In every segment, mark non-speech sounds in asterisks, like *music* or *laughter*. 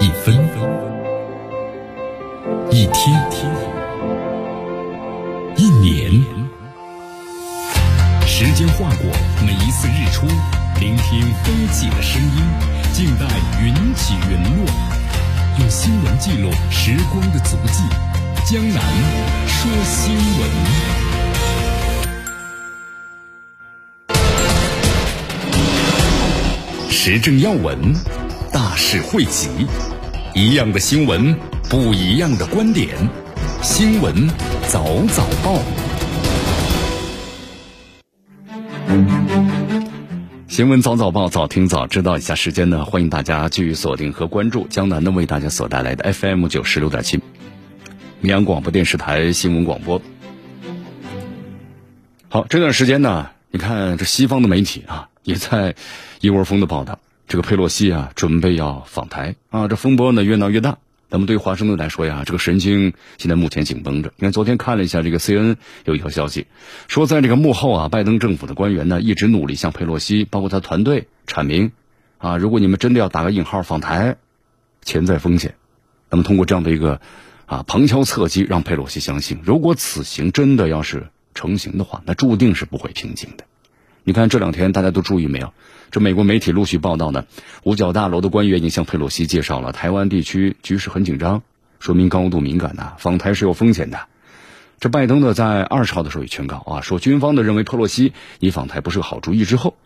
一分一天一年，时间划过每一次日出，聆听风起的声音，静待云起云落，用新闻记录时光的足迹。江南说新闻。时政要闻，大事汇集，一样的新闻，不一样的观点。新闻早早报，新闻早早报，早听早知道。一下时间呢，欢迎大家继续锁定和关注江南的为大家所带来的 FM 九十六点七，绵阳广播电视台新闻广播。好，这段时间呢，你看这西方的媒体啊。也在一窝蜂的报道，这个佩洛西啊准备要访台啊，这风波呢越闹越大。那么对华盛顿来说呀，这个神经现在目前紧绷着。你看昨天看了一下这个 C N 有一条消息，说在这个幕后啊，拜登政府的官员呢一直努力向佩洛西包括他团队阐明啊，如果你们真的要打个引号访台，潜在风险。那么通过这样的一个啊旁敲侧击，让佩洛西相信，如果此行真的要是成型的话，那注定是不会平静的。你看这两天大家都注意没有？这美国媒体陆续报道呢，五角大楼的官员已经向佩洛西介绍了台湾地区局势很紧张，说明高度敏感呐，访台是有风险的。这拜登呢在二十号的时候也劝告啊，说军方的认为佩洛西你访台不是个好主意之后，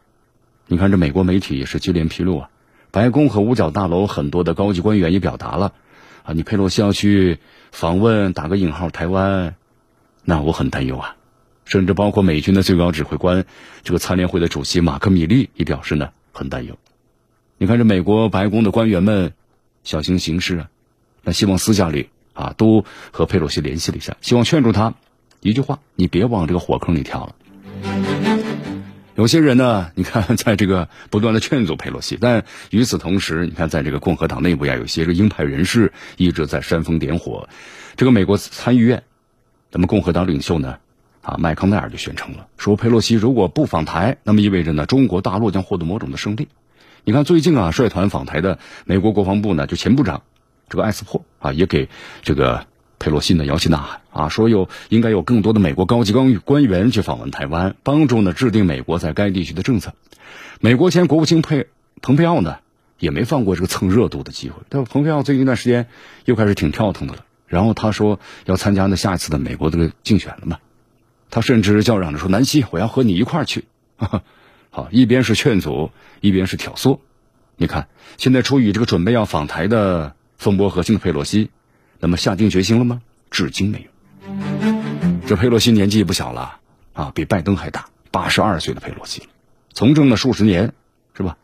你看这美国媒体也是接连披露啊，白宫和五角大楼很多的高级官员也表达了啊，你佩洛西要去访问打个引号台湾，那我很担忧啊。甚至包括美军的最高指挥官，这个参联会的主席马克·米利也表示呢很担忧。你看这美国白宫的官员们小心行事啊，那希望私下里啊都和佩洛西联系了一下，希望劝住他一句话：你别往这个火坑里跳了。有些人呢，你看在这个不断的劝阻佩洛西，但与此同时，你看在这个共和党内部呀，有些个鹰派人士一直在煽风点火。这个美国参议院，咱们共和党领袖呢？啊，麦康奈尔就宣称了，说佩洛西如果不访台，那么意味着呢，中国大陆将获得某种的胜利。你看，最近啊，率团访台的美国国防部呢，就前部长这个艾斯珀啊，也给这个佩洛西呢摇旗呐喊啊，说有应该有更多的美国高级官官员去访问台湾，帮助呢制定美国在该地区的政策。美国前国务卿佩蓬佩奥呢，也没放过这个蹭热度的机会。但蓬佩奥最近一段时间又开始挺跳腾的了，然后他说要参加呢下一次的美国这个竞选了嘛。他甚至叫嚷着说：“南希，我要和你一块儿去。*laughs* ”好，一边是劝阻，一边是挑唆。你看，现在出于这个准备要访台的风波核心的佩洛西，那么下定决心了吗？至今没有。这佩洛西年纪也不小了啊，比拜登还大，八十二岁的佩洛西，从政了数十年，是吧？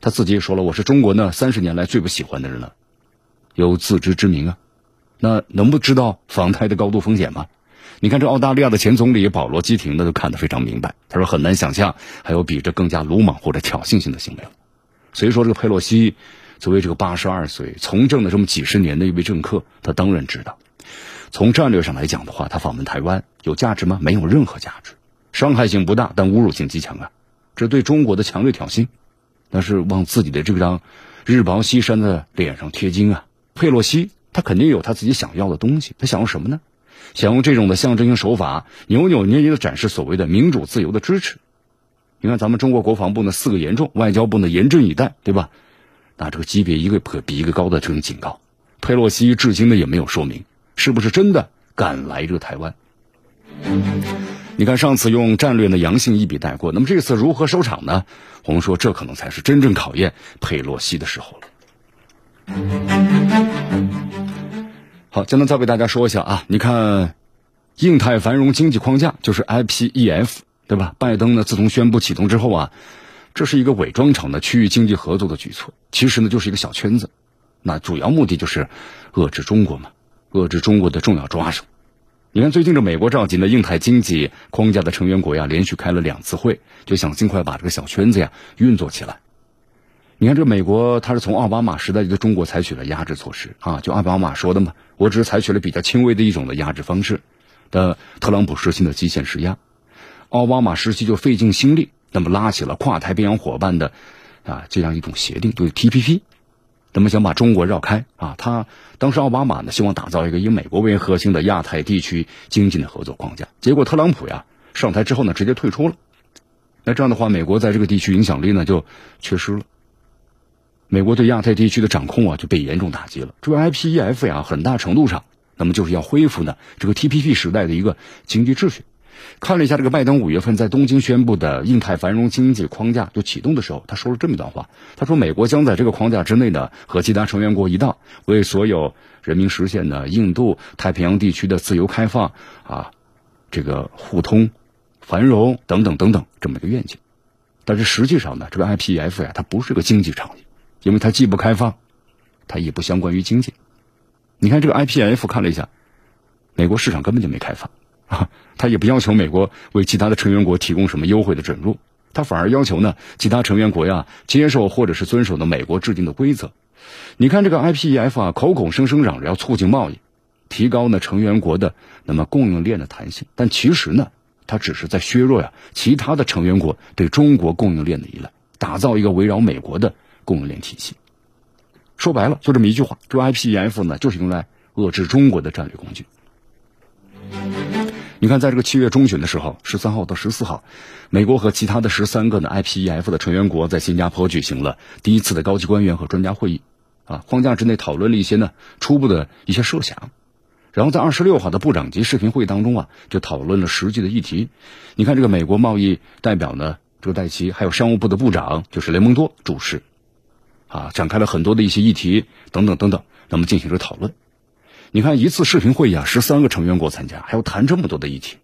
他自己也说了：“我是中国呢三十年来最不喜欢的人了。”有自知之明啊。那能不知道访台的高度风险吗？你看，这澳大利亚的前总理保罗·基廷呢，都看得非常明白。他说：“很难想象还有比这更加鲁莽或者挑衅性的行为了。”所以说，这个佩洛西作为这个八十二岁从政的这么几十年的一位政客，他当然知道，从战略上来讲的话，他访问台湾有价值吗？没有任何价值，伤害性不大，但侮辱性极强啊！这对中国的强烈挑衅，那是往自己的这张日薄西山的脸上贴金啊！佩洛西他肯定有他自己想要的东西，他想要什么呢？想用这种的象征性手法，扭扭捏捏的展示所谓的民主自由的支持。你看，咱们中国国防部呢四个严重，外交部呢严阵以待，对吧？那这个级别一个比一个高的这种警告，佩洛西至今呢也没有说明是不是真的敢来这个台湾。你看，上次用战略的阳性一笔带过，那么这次如何收场呢？我们说，这可能才是真正考验佩洛西的时候了。好，江南再为大家说一下啊，你看，印太繁荣经济框架就是 IPEF，对吧？拜登呢，自从宣布启动之后啊，这是一个伪装成的区域经济合作的举措，其实呢就是一个小圈子，那主要目的就是遏制中国嘛，遏制中国的重要抓手。你看，最近这美国召集的印太经济框架的成员国呀，连续开了两次会，就想尽快把这个小圈子呀运作起来。你看，这美国他是从奥巴马时代就对中国采取了压制措施啊，就奥巴马说的嘛，我只是采取了比较轻微的一种的压制方式。的特朗普实行的极限施压，奥巴马时期就费尽心力，那么拉起了跨太平洋伙伴的啊这样一种协定，对 TPP，那么想把中国绕开啊。他当时奥巴马呢希望打造一个以美国为核心的亚太地区经济的合作框架，结果特朗普呀上台之后呢直接退出了。那这样的话，美国在这个地区影响力呢就缺失了。美国对亚太地区的掌控啊就被严重打击了。这个 IPEF 呀，很大程度上，那么就是要恢复呢这个 TPP 时代的一个经济秩序。看了一下这个拜登五月份在东京宣布的印太繁荣经济框架就启动的时候，他说了这么一段话：他说，美国将在这个框架之内呢，和其他成员国一道，为所有人民实现呢印度太平洋地区的自由开放啊，这个互通。繁荣等等等等这么一个愿景，但是实际上呢，这个 IPEF 呀，它不是个经济场域，因为它既不开放，它也不相关于经济。你看这个 IPF 看了一下，美国市场根本就没开放啊，*laughs* 它也不要求美国为其他的成员国提供什么优惠的准入，它反而要求呢其他成员国呀接受或者是遵守的美国制定的规则。你看这个 IPF 啊，口口声声嚷着要促进贸易，提高呢成员国的那么供应链的弹性，但其实呢。它只是在削弱呀其他的成员国对中国供应链的依赖，打造一个围绕美国的供应链体系。说白了，就这么一句话，这 IPEF 呢，就是用来遏制中国的战略工具。你看，在这个七月中旬的时候，十三号到十四号，美国和其他的十三个呢 IPEF 的成员国在新加坡举行了第一次的高级官员和专家会议，啊，框架之内讨论了一些呢初步的一些设想。然后在二十六号的部长级视频会议当中啊，就讨论了实际的议题。你看这个美国贸易代表呢，这个戴奇，还有商务部的部长就是雷蒙多主持，啊，展开了很多的一些议题等等等等，那么进行着讨论。你看一次视频会议啊，十三个成员国参加，还要谈这么多的议题，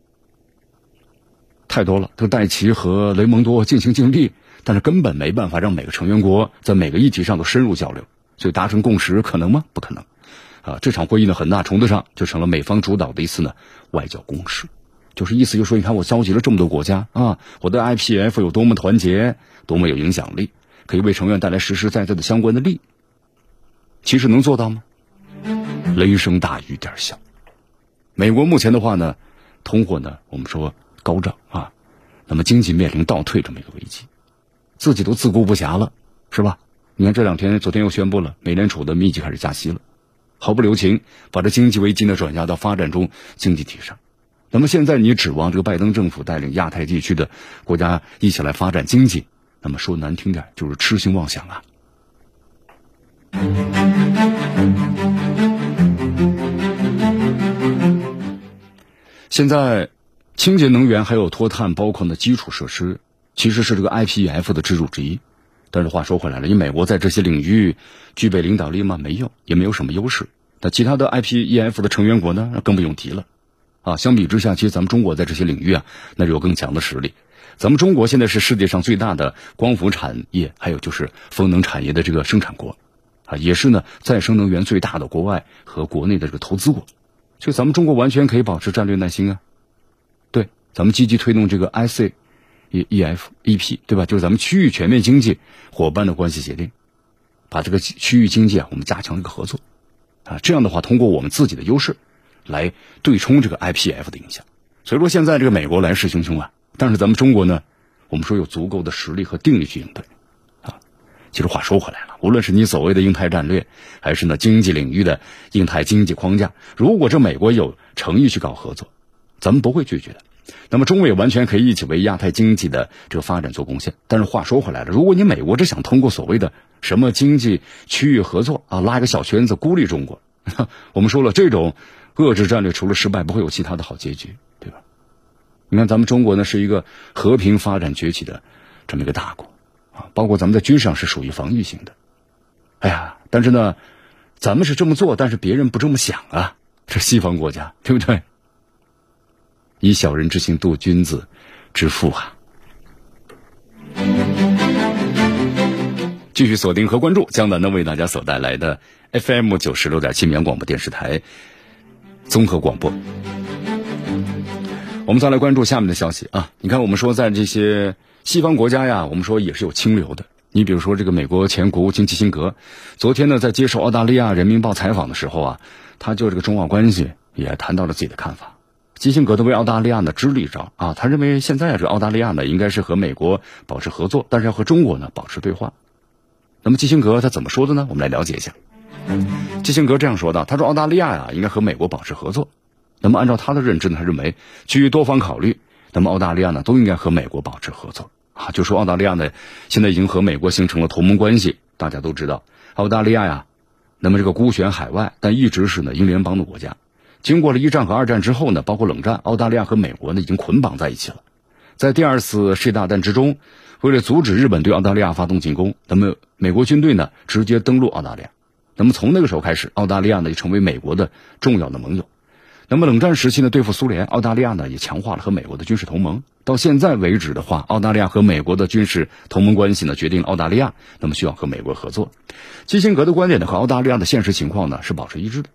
太多了。这个戴奇和雷蒙多尽心尽力，但是根本没办法让每个成员国在每个议题上都深入交流，所以达成共识可能吗？不可能。啊，这场会议呢，很大程度上就成了美方主导的一次呢外交攻势，就是意思就是说，你看我召集了这么多国家啊，我的 IPF 有多么团结，多么有影响力，可以为成员带来实实在在的相关的利益。其实能做到吗？雷声大雨点小。美国目前的话呢，通货呢，我们说高涨啊，那么经济面临倒退这么一个危机，自己都自顾不暇了，是吧？你看这两天，昨天又宣布了，美联储的密集开始加息了。毫不留情，把这经济危机呢转嫁到发展中经济体上。那么现在你指望这个拜登政府带领亚太地区的国家一起来发展经济，那么说难听点就是痴心妄想啊。现在清洁能源还有脱碳，包括的基础设施，其实是这个 IPEF 的支柱之一。但是话说回来了，你美国在这些领域具备领导力吗？没有，也没有什么优势。那其他的 IPEF 的成员国呢？那更不用提了。啊，相比之下，其实咱们中国在这些领域啊，那就有更强的实力。咱们中国现在是世界上最大的光伏产业，还有就是风能产业的这个生产国，啊，也是呢再生能源最大的国外和国内的这个投资国。所以咱们中国完全可以保持战略耐心啊。对，咱们积极推动这个 IC。E E F E P 对吧？就是咱们区域全面经济伙伴的关系协定，把这个区域经济啊，我们加强这个合作啊。这样的话，通过我们自己的优势来对冲这个 I P F 的影响。所以说，现在这个美国来势汹汹啊，但是咱们中国呢，我们说有足够的实力和定力去应对啊。其实话说回来了，无论是你所谓的印太战略，还是呢经济领域的印太经济框架，如果这美国有诚意去搞合作，咱们不会拒绝的。那么中美完全可以一起为亚太经济的这个发展做贡献。但是话说回来了，如果你美国只想通过所谓的什么经济区域合作啊，拉一个小圈子孤立中国，*laughs* 我们说了，这种遏制战略除了失败，不会有其他的好结局，你看咱们中国呢是一个和平发展崛起的这么一个大国啊，包括咱们在军事上是属于防御型的。哎呀，但是呢，咱们是这么做，但是别人不这么想啊，这西方国家对不对？以小人之心度君子之腹啊！继续锁定和关注江南呢为大家所带来的 FM 九十六点七绵阳广播电视台综合广播。我们再来关注下面的消息啊！你看，我们说在这些西方国家呀，我们说也是有清流的。你比如说，这个美国前国务卿基辛格，昨天呢在接受澳大利亚人民报采访的时候啊，他就这个中澳关系也谈到了自己的看法。基辛格都为澳大利亚呢支了一招啊，他认为现在这澳大利亚呢应该是和美国保持合作，但是要和中国呢保持对话那么基辛格他怎么说的呢？我们来了解一下。基辛格这样说的：“他说澳大利亚呀，应该和美国保持合作。那么按照他的认知呢，他认为基于多方考虑，那么澳大利亚呢都应该和美国保持合作啊。就说澳大利亚呢现在已经和美国形成了同盟关系。大家都知道，澳大利亚呀，那么这个孤悬海外，但一直是呢英联邦的国家。经过了一战和二战之后呢，包括冷战，澳大利亚和美国呢已经捆绑在一起了。在第二次世界大战之中，为了阻止日本对澳大利亚发动进攻，那么美国军队呢直接登陆澳大利亚。”那么从那个时候开始，澳大利亚呢就成为美国的重要的盟友。那么冷战时期呢，对付苏联，澳大利亚呢也强化了和美国的军事同盟。到现在为止的话，澳大利亚和美国的军事同盟关系呢，决定了澳大利亚那么需要和美国合作。基辛格的观点呢和澳大利亚的现实情况呢是保持一致的。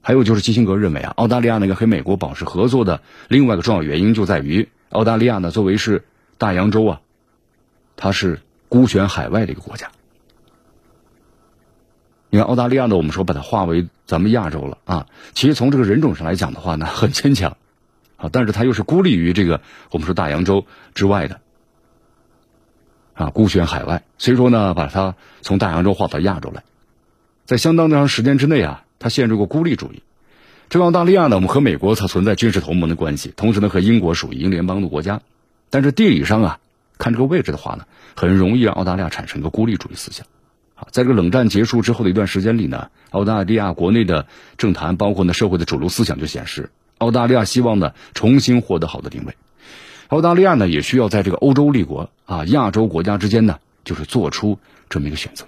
还有就是基辛格认为啊，澳大利亚那个和美国保持合作的另外一个重要原因就在于澳大利亚呢作为是大洋洲啊，它是孤悬海外的一个国家。你看澳大利亚呢，我们说把它划为咱们亚洲了啊。其实从这个人种上来讲的话呢，很牵强啊。但是它又是孤立于这个我们说大洋洲之外的啊，孤悬海外。所以说呢，把它从大洋洲划到亚洲来，在相当长时间之内啊，它陷入过孤立主义。这个澳大利亚呢，我们和美国它存在军事同盟的关系，同时呢和英国属于英联邦的国家。但是地理上啊，看这个位置的话呢，很容易让澳大利亚产生一个孤立主义思想。在这个冷战结束之后的一段时间里呢，澳大利亚国内的政坛，包括呢社会的主流思想就显示，澳大利亚希望呢重新获得好的定位。澳大利亚呢也需要在这个欧洲立国啊、亚洲国家之间呢，就是做出这么一个选择。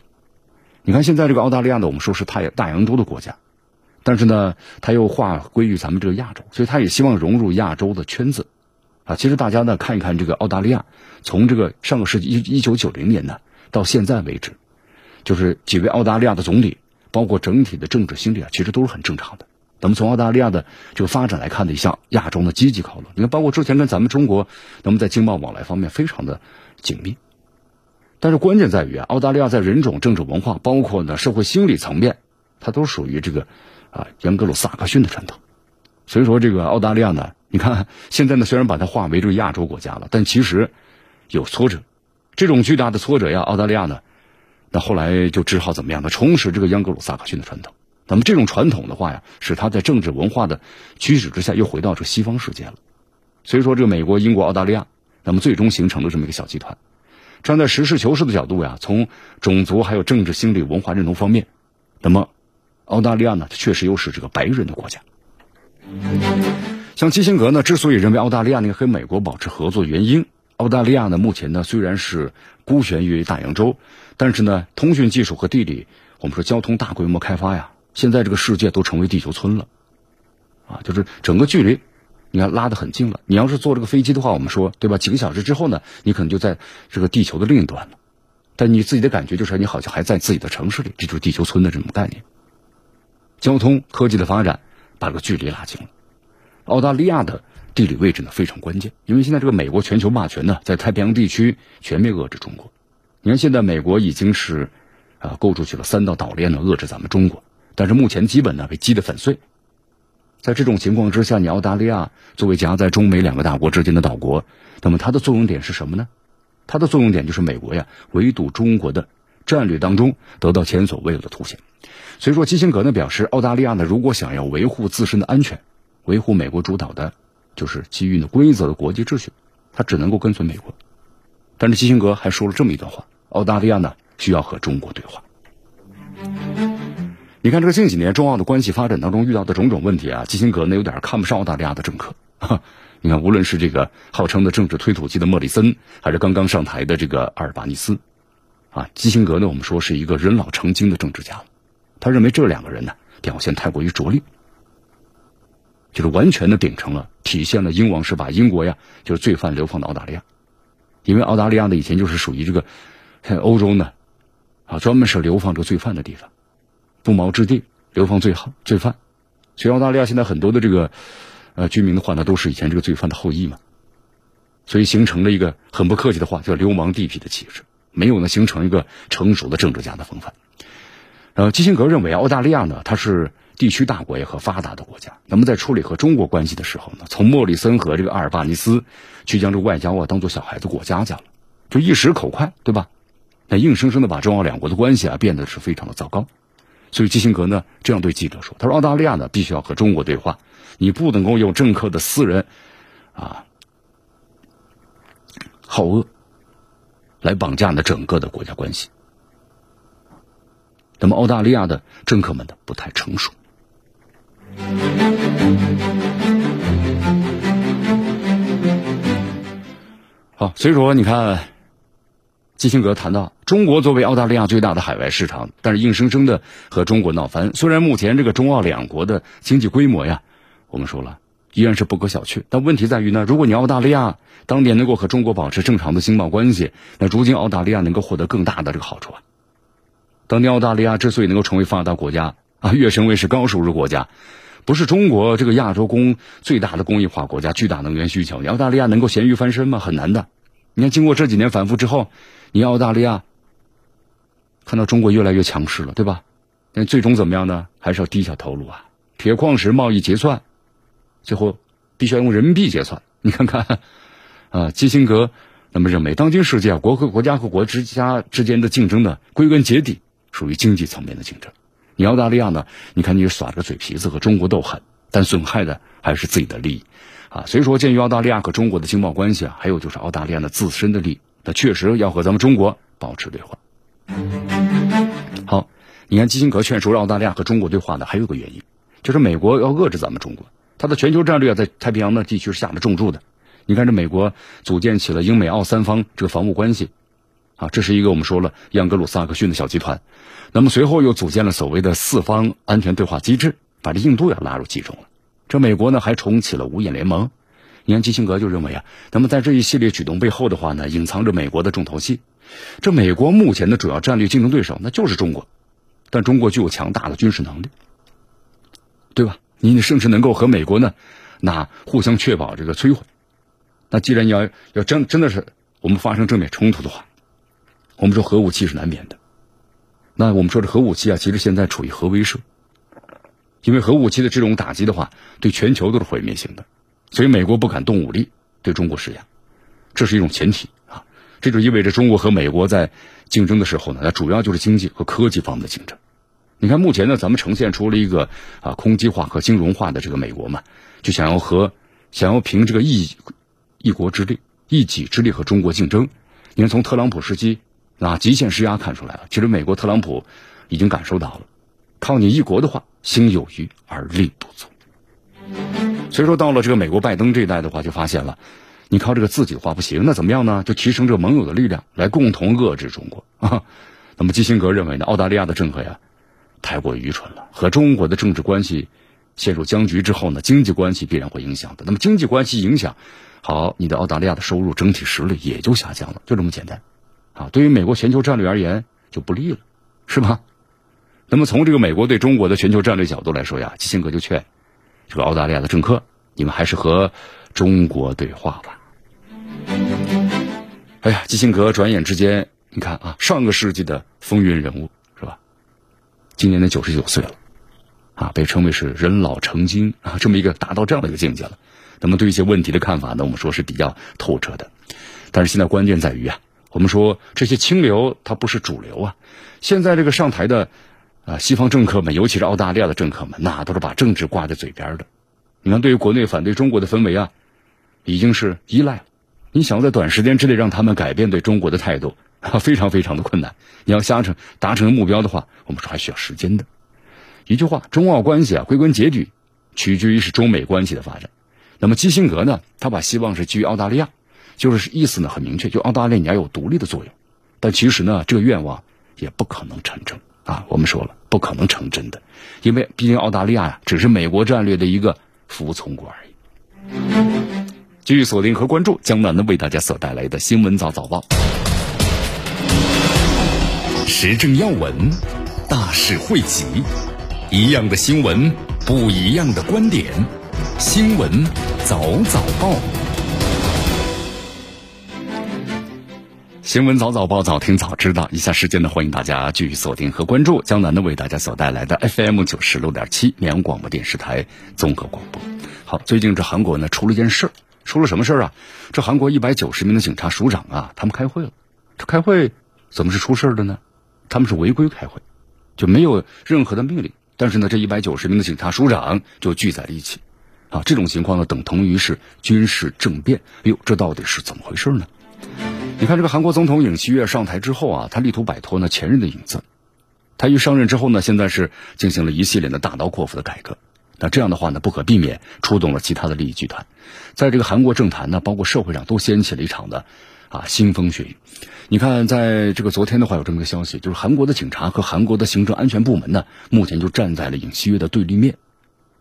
你看现在这个澳大利亚呢，我们说是太大洋洲的国家，但是呢，它又划归于咱们这个亚洲，所以它也希望融入亚洲的圈子啊。其实大家呢看一看这个澳大利亚，从这个上个世纪一一九九零年呢到现在为止。就是几位澳大利亚的总理，包括整体的政治心理啊，其实都是很正常的。那么从澳大利亚的这个发展来看呢，向亚洲的积极考虑。你看，包括之前跟咱们中国，那么在经贸往来方面非常的紧密。但是关键在于啊，澳大利亚在人种、政治、文化，包括呢社会心理层面，它都属于这个啊杨格鲁萨克逊的传统。所以说，这个澳大利亚呢，你看现在呢虽然把它划为这个亚洲国家了，但其实有挫折。这种巨大的挫折呀，澳大利亚呢。那后来就只好怎么样呢？重拾这个央格鲁萨克逊的传统。那么这种传统的话呀，使他在政治文化的驱使之下，又回到这个西方世界了。所以说，这个美国、英国、澳大利亚，那么最终形成了这么一个小集团。站在实事求是的角度呀，从种族还有政治心理、文化认同方面，那么澳大利亚呢，它确实又是这个白人的国家。像基辛格呢，之所以认为澳大利亚那个和美国保持合作原因，澳大利亚呢，目前呢虽然是孤悬于大洋洲。但是呢，通讯技术和地理，我们说交通大规模开发呀，现在这个世界都成为地球村了，啊，就是整个距离，你看拉得很近了。你要是坐这个飞机的话，我们说对吧？几个小时之后呢，你可能就在这个地球的另一端了。但你自己的感觉就是你好像还在自己的城市里，这就是地球村的这种概念。交通科技的发展把这个距离拉近了。澳大利亚的地理位置呢非常关键，因为现在这个美国全球霸权呢在太平洋地区全面遏制中国。你看，现在美国已经是，啊，构筑起了三道岛链呢，遏制咱们中国。但是目前基本呢被击得粉碎。在这种情况之下，你澳大利亚作为夹在中美两个大国之间的岛国，那么它的作用点是什么呢？它的作用点就是美国呀围堵中国的战略当中得到前所未有的凸显。所以说，基辛格呢表示，澳大利亚呢如果想要维护自身的安全，维护美国主导的，就是基于呢规则的国际秩序，它只能够跟随美国。但是基辛格还说了这么一段话。澳大利亚呢需要和中国对话。你看这个近几年中澳的关系发展当中遇到的种种问题啊，基辛格呢有点看不上澳大利亚的政客。*laughs* 你看，无论是这个号称的政治推土机的莫里森，还是刚刚上台的这个阿尔巴尼斯，啊，基辛格呢我们说是一个人老成精的政治家了。他认为这两个人呢表现太过于拙劣，就是完全的顶成了体现了英王是把英国呀就是罪犯流放到澳大利亚，因为澳大利亚呢以前就是属于这个。欧洲呢，啊，专门是流放这罪犯的地方，不毛之地，流放罪犯罪犯。所以澳大利亚现在很多的这个呃居民的话呢，都是以前这个罪犯的后裔嘛，所以形成了一个很不客气的话，叫流氓地痞的气质，没有呢形成一个成熟的政治家的风范。呃，基辛格认为澳大利亚呢，它是地区大国也和发达的国家，那么在处理和中国关系的时候呢，从莫里森和这个阿尔巴尼斯，去将这个外交啊当做小孩子过家家了，就一时口快，对吧？那硬生生的把中澳两国的关系啊变得是非常的糟糕。所以基辛格呢这样对记者说：“他说澳大利亚呢必须要和中国对话，你不能够用政客的私人啊好恶来绑架呢整个的国家关系。那么澳大利亚的政客们呢不太成熟。”好，所以说你看，基辛格谈到中国作为澳大利亚最大的海外市场，但是硬生生的和中国闹翻。虽然目前这个中澳两国的经济规模呀，我们说了依然是不可小觑，但问题在于呢，如果你澳大利亚当年能够和中国保持正常的经贸关系，那如今澳大利亚能够获得更大的这个好处啊。当年澳大利亚之所以能够成为发达国家啊，跃升为是高收入国家。不是中国这个亚洲工最大的工业化国家，巨大能源需求，你澳大利亚能够咸鱼翻身吗？很难的。你看，经过这几年反复之后，你澳大利亚看到中国越来越强势了，对吧？那最终怎么样呢？还是要低下头颅啊！铁矿石贸易结算，最后必须要用人民币结算。你看看，啊，基辛格那么认为，当今世界，国和国家和国之家之间的竞争呢，归根结底属于经济层面的竞争。你澳大利亚呢？你看你耍着嘴皮子和中国斗狠，但损害的还是自己的利益，啊，所以说鉴于澳大利亚和中国的经贸关系啊，还有就是澳大利亚的自身的利益，他确实要和咱们中国保持对话。好，你看基辛格劝说澳大利亚和中国对话呢，还有个原因，就是美国要遏制咱们中国，他的全球战略在太平洋的地区是下了重注的。你看这美国组建起了英美澳三方这个防务关系。啊，这是一个我们说了盎格鲁撒克逊的小集团，那么随后又组建了所谓的四方安全对话机制，把这印度也拉入其中了。这美国呢还重启了五眼联盟。你看基辛格就认为啊，那么在这一系列举动背后的话呢，隐藏着美国的重头戏。这美国目前的主要战略竞争对手那就是中国，但中国具有强大的军事能力，对吧？你甚至能够和美国呢，那互相确保这个摧毁。那既然要要真真的是我们发生正面冲突的话，我们说核武器是难免的，那我们说这核武器啊，其实现在处于核威慑，因为核武器的这种打击的话，对全球都是毁灭性的，所以美国不敢动武力对中国施压，这是一种前提啊，这就意味着中国和美国在竞争的时候呢，那主要就是经济和科技方面的竞争。你看目前呢，咱们呈现出了一个啊空机化和金融化的这个美国嘛，就想要和想要凭这个一一国之力、一己之力和中国竞争。你看从特朗普时期。啊极限施压看出来了，其实美国特朗普已经感受到了，靠你一国的话，心有余而力不足。所以说，到了这个美国拜登这一代的话，就发现了，你靠这个自己的话不行，那怎么样呢？就提升这个盟友的力量，来共同遏制中国啊。*laughs* 那么基辛格认为呢，澳大利亚的政客呀，太过愚蠢了，和中国的政治关系陷入僵局之后呢，经济关系必然会影响的。那么经济关系影响，好，你的澳大利亚的收入整体实力也就下降了，就这么简单。啊，对于美国全球战略而言就不利了，是吧？那么从这个美国对中国的全球战略角度来说呀，基辛格就劝这个澳大利亚的政客，你们还是和中国对话吧。哎呀，基辛格转眼之间，你看啊，上个世纪的风云人物是吧？今年的九十九岁了，啊，被称为是人老成精啊，这么一个达到这样的一个境界了。那么对一些问题的看法呢，我们说是比较透彻的。但是现在关键在于啊。我们说这些清流，它不是主流啊。现在这个上台的啊，西方政客们，尤其是澳大利亚的政客们，那都是把政治挂在嘴边的。你看，对于国内反对中国的氛围啊，已经是依赖了。你想要在短时间之内让他们改变对中国的态度，*laughs* 非常非常的困难。你要达成达成目标的话，我们说还需要时间的。一句话，中澳关系啊，归根结底取决于是中美关系的发展。那么基辛格呢，他把希望是基于澳大利亚。就是意思呢很明确，就澳大利亚你要有独立的作用，但其实呢这个愿望也不可能成真啊。我们说了不可能成真的，因为毕竟澳大利亚呀只是美国战略的一个服从国而已。继续锁定和关注江南呢为大家所带来的新闻早早报，时政要闻，大事汇集，一样的新闻，不一样的观点，新闻早早报。新闻早早报，早听早知道。以下时间呢，欢迎大家继续锁定和关注江南呢为大家所带来的 FM 九十六点七绵阳广播电视台综合广播。好，最近这韩国呢出了件事儿，出了什么事儿啊？这韩国一百九十名的警察署长啊，他们开会了。这开会怎么是出事儿的呢？他们是违规开会，就没有任何的命令。但是呢，这一百九十名的警察署长就聚在了一起，啊，这种情况呢，等同于是军事政变。哎呦，这到底是怎么回事呢？你看，这个韩国总统尹锡悦上台之后啊，他力图摆脱呢前任的影子。他一上任之后呢，现在是进行了一系列的大刀阔斧的改革。那这样的话呢，不可避免触动了其他的利益集团，在这个韩国政坛呢，包括社会上都掀起了一场的啊腥风血雨。你看，在这个昨天的话，有这么个消息，就是韩国的警察和韩国的行政安全部门呢，目前就站在了尹锡悦的对立面。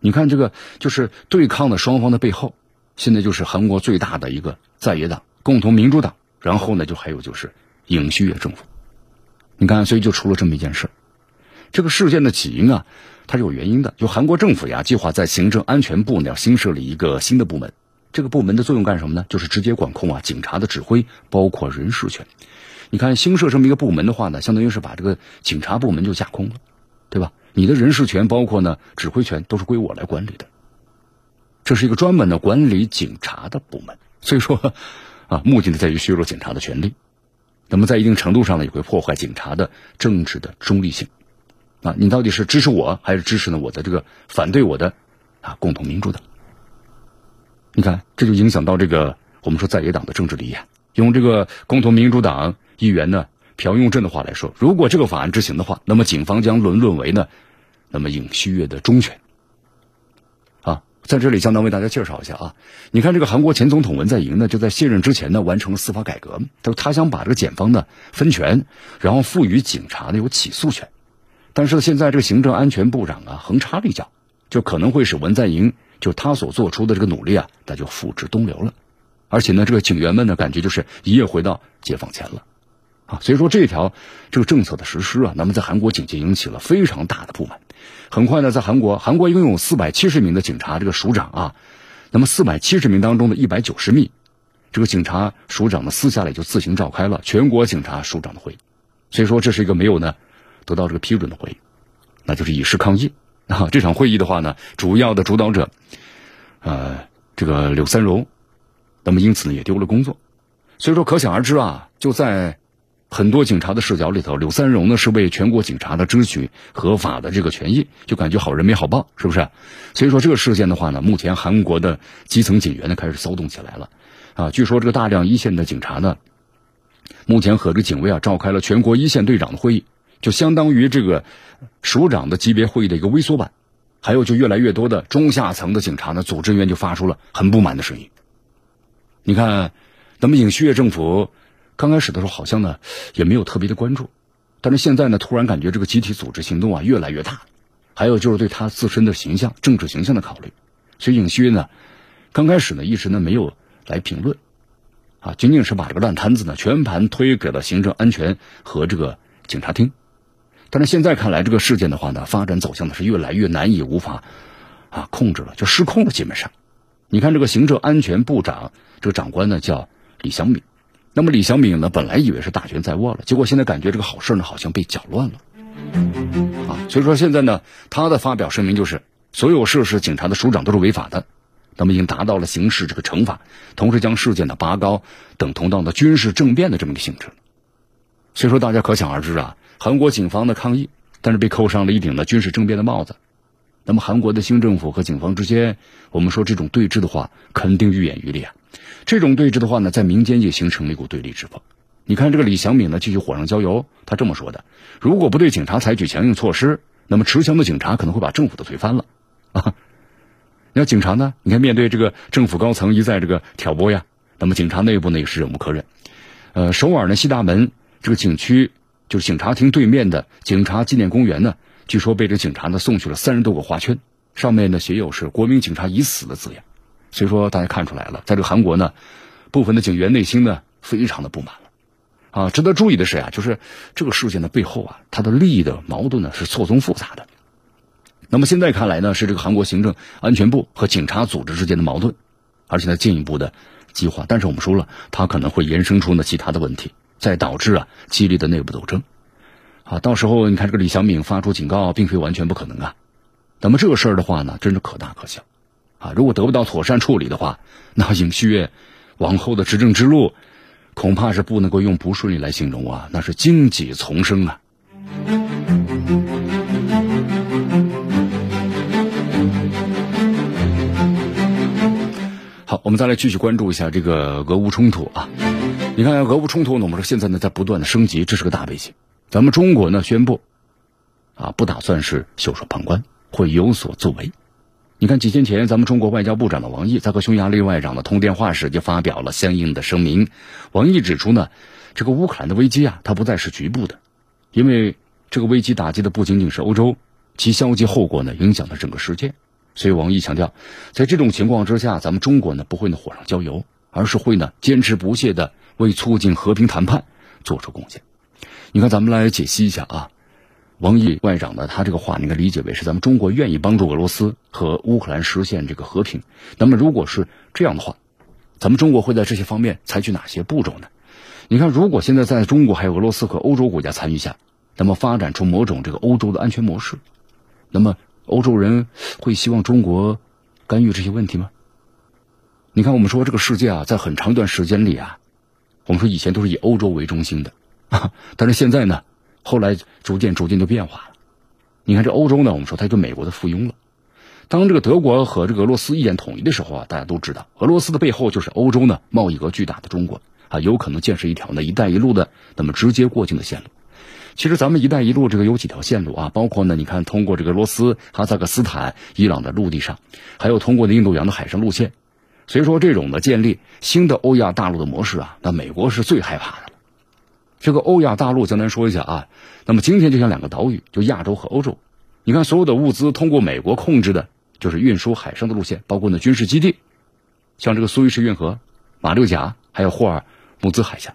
你看，这个就是对抗的双方的背后，现在就是韩国最大的一个在野党共同民主党，然后呢，就还有就是尹锡悦政府。你看，所以就出了这么一件事。这个事件的起因啊，它是有原因的。就韩国政府呀，计划在行政安全部呢新设立一个新的部门。这个部门的作用干什么呢？就是直接管控啊警察的指挥，包括人事权。你看新设这么一个部门的话呢，相当于是把这个警察部门就架空了，对吧？你的人事权，包括呢指挥权，都是归我来管理的。这是一个专门的管理警察的部门。所以说，啊，目的呢在于削弱警察的权利。那么在一定程度上呢，也会破坏警察的政治的中立性。啊，你到底是支持我还是支持呢我的这个反对我的啊共同民主党？你看，这就影响到这个我们说在野党的政治利益。用这个共同民主党议员呢朴用镇的话来说，如果这个法案执行的话，那么警方将沦沦为呢，那么尹锡悦的忠犬。在这里相当为大家介绍一下啊，你看这个韩国前总统文在寅呢，就在卸任之前呢，完成了司法改革，他他想把这个检方呢分权，然后赋予警察呢有起诉权。但是现在这个行政安全部长啊横插了一脚，就可能会使文在寅。就他所做出的这个努力啊，那就付之东流了。而且呢，这个警员们呢，感觉就是一夜回到解放前了，啊，所以说这条这个政策的实施啊，那么在韩国警界引起了非常大的不满。很快呢，在韩国，韩国一共有四百七十名的警察这个署长啊，那么四百七十名当中的一百九十名这个警察署长呢，私下里就自行召开了全国警察署长的会议。所以说，这是一个没有呢得到这个批准的会议，那就是以示抗议。啊，*laughs* 这场会议的话呢，主要的主导者，呃，这个柳三荣，那么因此呢也丢了工作，所以说可想而知啊，就在很多警察的视角里头，柳三荣呢是为全国警察的争取合法的这个权益，就感觉好人没好报，是不是？所以说这个事件的话呢，目前韩国的基层警员呢开始骚动起来了，啊，据说这个大量一线的警察呢，目前和这个警卫啊召开了全国一线队长的会议。就相当于这个署长的级别会议的一个微缩版，还有就越来越多的中下层的警察呢，组织人员就发出了很不满的声音。你看，咱们尹锡悦政府刚开始的时候好像呢也没有特别的关注，但是现在呢突然感觉这个集体组织行动啊越来越大，还有就是对他自身的形象、政治形象的考虑，所以尹锡悦呢刚开始呢一直呢没有来评论，啊，仅仅是把这个烂摊子呢全盘推给了行政安全和这个警察厅。但是现在看来，这个事件的话呢，发展走向呢是越来越难以无法啊控制了，就失控了。基本上，你看这个行政安全部长这个长官呢叫李祥敏，那么李小敏呢本来以为是大权在握了，结果现在感觉这个好事呢好像被搅乱了啊。所以说现在呢，他的发表声明就是所有涉事警察的署长都是违法的，那么已经达到了刑事这个惩罚，同时将事件的拔高等同到的军事政变的这么一个性质。所以说大家可想而知啊。韩国警方的抗议，但是被扣上了一顶的军事政变的帽子。那么，韩国的新政府和警方之间，我们说这种对峙的话，肯定愈演愈烈啊。这种对峙的话呢，在民间也形成了一股对立之风。你看，这个李祥敏呢，继续火上浇油。他这么说的：如果不对警察采取强硬措施，那么持枪的警察可能会把政府都推翻了啊。那警察呢？你看，面对这个政府高层一再这个挑拨呀，那么警察内部呢也是忍无可忍。呃，首尔呢西大门这个景区。就是警察厅对面的警察纪念公园呢，据说被这警察呢送去了三十多个花圈，上面呢写有是“国民警察已死”的字样。所以说，大家看出来了，在这个韩国呢，部分的警员内心呢非常的不满了。啊，值得注意的是呀，就是这个事件的背后啊，它的利益的矛盾呢是错综复杂的。那么现在看来呢，是这个韩国行政安全部和警察组织之间的矛盾，而且呢进一步的激化。但是我们说了，它可能会延伸出呢其他的问题。再导致啊激烈的内部斗争，啊，到时候你看这个李祥敏发出警告，并非完全不可能啊。那么这个事儿的话呢，真是可大可小，啊，如果得不到妥善处理的话，那尹锡悦往后的执政之路恐怕是不能够用不顺利来形容啊，那是荆棘丛生啊。好，我们再来继续关注一下这个俄乌冲突啊。你看，俄乌冲突呢，我们说现在呢在不断的升级，这是个大背景。咱们中国呢宣布，啊，不打算是袖手旁观，会有所作为。你看，几天前，咱们中国外交部长的王毅在和匈牙利外长的通电话时，就发表了相应的声明。王毅指出呢，这个乌克兰的危机啊，它不再是局部的，因为这个危机打击的不仅仅是欧洲，其消极后果呢，影响了整个世界。所以，王毅强调，在这种情况之下，咱们中国呢不会呢火上浇油，而是会呢坚持不懈的。为促进和平谈判做出贡献。你看，咱们来解析一下啊，王毅外长呢，他这个话你应该理解为是咱们中国愿意帮助俄罗斯和乌克兰实现这个和平。那么，如果是这样的话，咱们中国会在这些方面采取哪些步骤呢？你看，如果现在在中国还有俄罗斯和欧洲国家参与下，那么发展出某种这个欧洲的安全模式，那么欧洲人会希望中国干预这些问题吗？你看，我们说这个世界啊，在很长一段时间里啊。我们说以前都是以欧洲为中心的，*laughs* 但是现在呢，后来逐渐逐渐就变化了。你看这欧洲呢，我们说它跟美国的附庸了。当这个德国和这个俄罗斯意见统一的时候啊，大家都知道，俄罗斯的背后就是欧洲呢贸易额巨大的中国啊，有可能建设一条呢“一带一路”的那么直接过境的线路。其实咱们“一带一路”这个有几条线路啊，包括呢，你看通过这个俄罗斯、哈萨克斯坦、伊朗的陆地上，还有通过的印度洋的海上路线。所以说，这种的建立新的欧亚大陆的模式啊，那美国是最害怕的。这个欧亚大陆，简单说一下啊，那么今天就像两个岛屿，就亚洲和欧洲。你看，所有的物资通过美国控制的，就是运输海上的路线，包括呢军事基地，像这个苏伊士运河、马六甲，还有霍尔木兹海峡。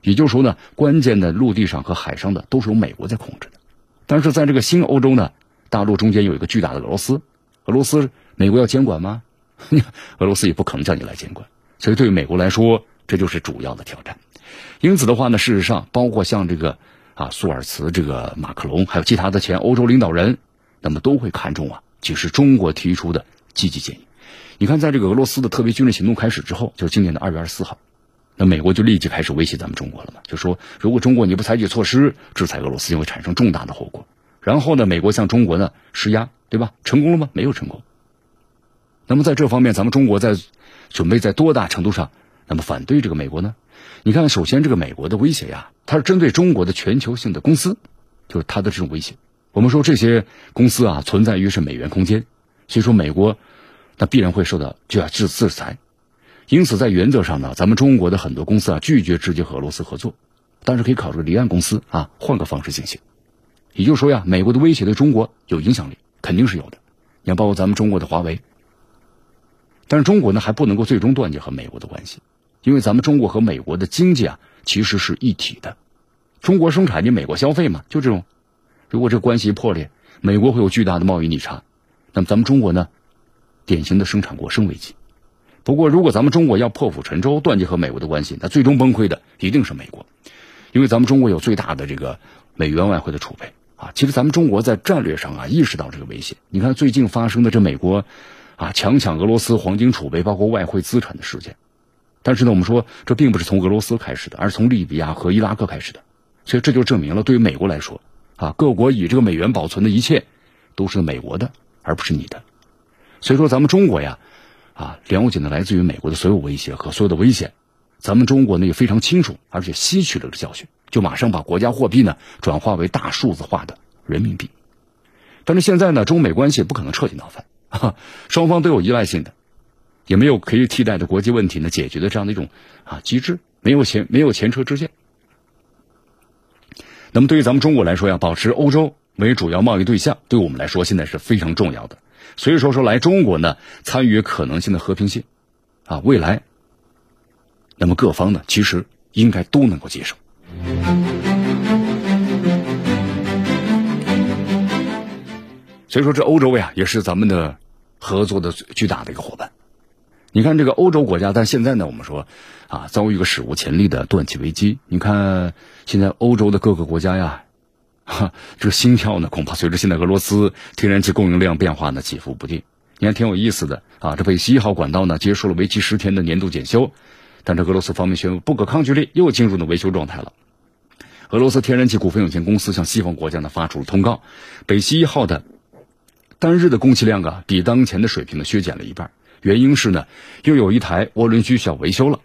也就是说呢，关键的陆地上和海上的都是由美国在控制的。但是在这个新欧洲呢，大陆中间有一个巨大的俄罗斯，俄罗斯，美国要监管吗？*laughs* 俄罗斯也不可能叫你来监管，所以对于美国来说，这就是主要的挑战。因此的话呢，事实上，包括像这个啊，苏尔茨、这个马克龙，还有其他的前欧洲领导人，那么都会看重啊，就是中国提出的积极建议。你看，在这个俄罗斯的特别军事行动开始之后，就是今年的二月二十四号，那美国就立即开始威胁咱们中国了嘛，就说如果中国你不采取措施制裁俄罗斯，就会产生重大的后果。然后呢，美国向中国呢施压，对吧？成功了吗？没有成功。那么在这方面，咱们中国在准备在多大程度上，那么反对这个美国呢？你看，首先这个美国的威胁呀，它是针对中国的全球性的公司，就是它的这种威胁。我们说这些公司啊，存在于是美元空间，所以说美国那必然会受到就要制制裁。因此，在原则上呢，咱们中国的很多公司啊，拒绝直接和俄罗斯合作，但是可以考虑离岸公司啊，换个方式进行。也就是说呀，美国的威胁对中国有影响力，肯定是有的。你看，包括咱们中国的华为。但是中国呢还不能够最终断绝和美国的关系，因为咱们中国和美国的经济啊其实是一体的，中国生产你美国消费嘛，就这种。如果这关系破裂，美国会有巨大的贸易逆差，那么咱们中国呢，典型的生产过剩危机。不过如果咱们中国要破釜沉舟，断绝和美国的关系，那最终崩溃的一定是美国，因为咱们中国有最大的这个美元外汇的储备啊。其实咱们中国在战略上啊意识到这个威胁，你看最近发生的这美国。啊，强抢俄罗斯黄金储备，包括外汇资产的事件，但是呢，我们说这并不是从俄罗斯开始的，而是从利比亚和伊拉克开始的，所以这就证明了，对于美国来说，啊，各国以这个美元保存的一切，都是美国的，而不是你的。所以说，咱们中国呀，啊，了解的来自于美国的所有威胁和所有的危险，咱们中国呢也非常清楚，而且吸取了这个教训，就马上把国家货币呢转化为大数字化的人民币。但是现在呢，中美关系不可能彻底闹翻。啊，*laughs* 双方都有依赖性的，也没有可以替代的国际问题呢解决的这样的一种啊机制，没有前没有前车之鉴。那么对于咱们中国来说呀，保持欧洲为主要贸易对象，对我们来说现在是非常重要的。所以说说来中国呢，参与可能性的和平性啊，未来，那么各方呢其实应该都能够接受。所以说，这欧洲呀，也是咱们的合作的最巨大的一个伙伴。你看，这个欧洲国家，但现在呢，我们说啊，遭遇一个史无前例的断气危机。你看，现在欧洲的各个国家呀，哈，这个心跳呢，恐怕随着现在俄罗斯天然气供应量变化呢，起伏不定。你看，挺有意思的啊。这北溪一号管道呢，结束了为期十天的年度检修，但这俄罗斯方面宣布不可抗拒力又进入了维修状态了。俄罗斯天然气股份有限公司向西方国家呢发出了通告，北溪一号的单日的供气量啊比当前的水平呢削减了一半，原因是呢又有一台涡轮机需要维修了。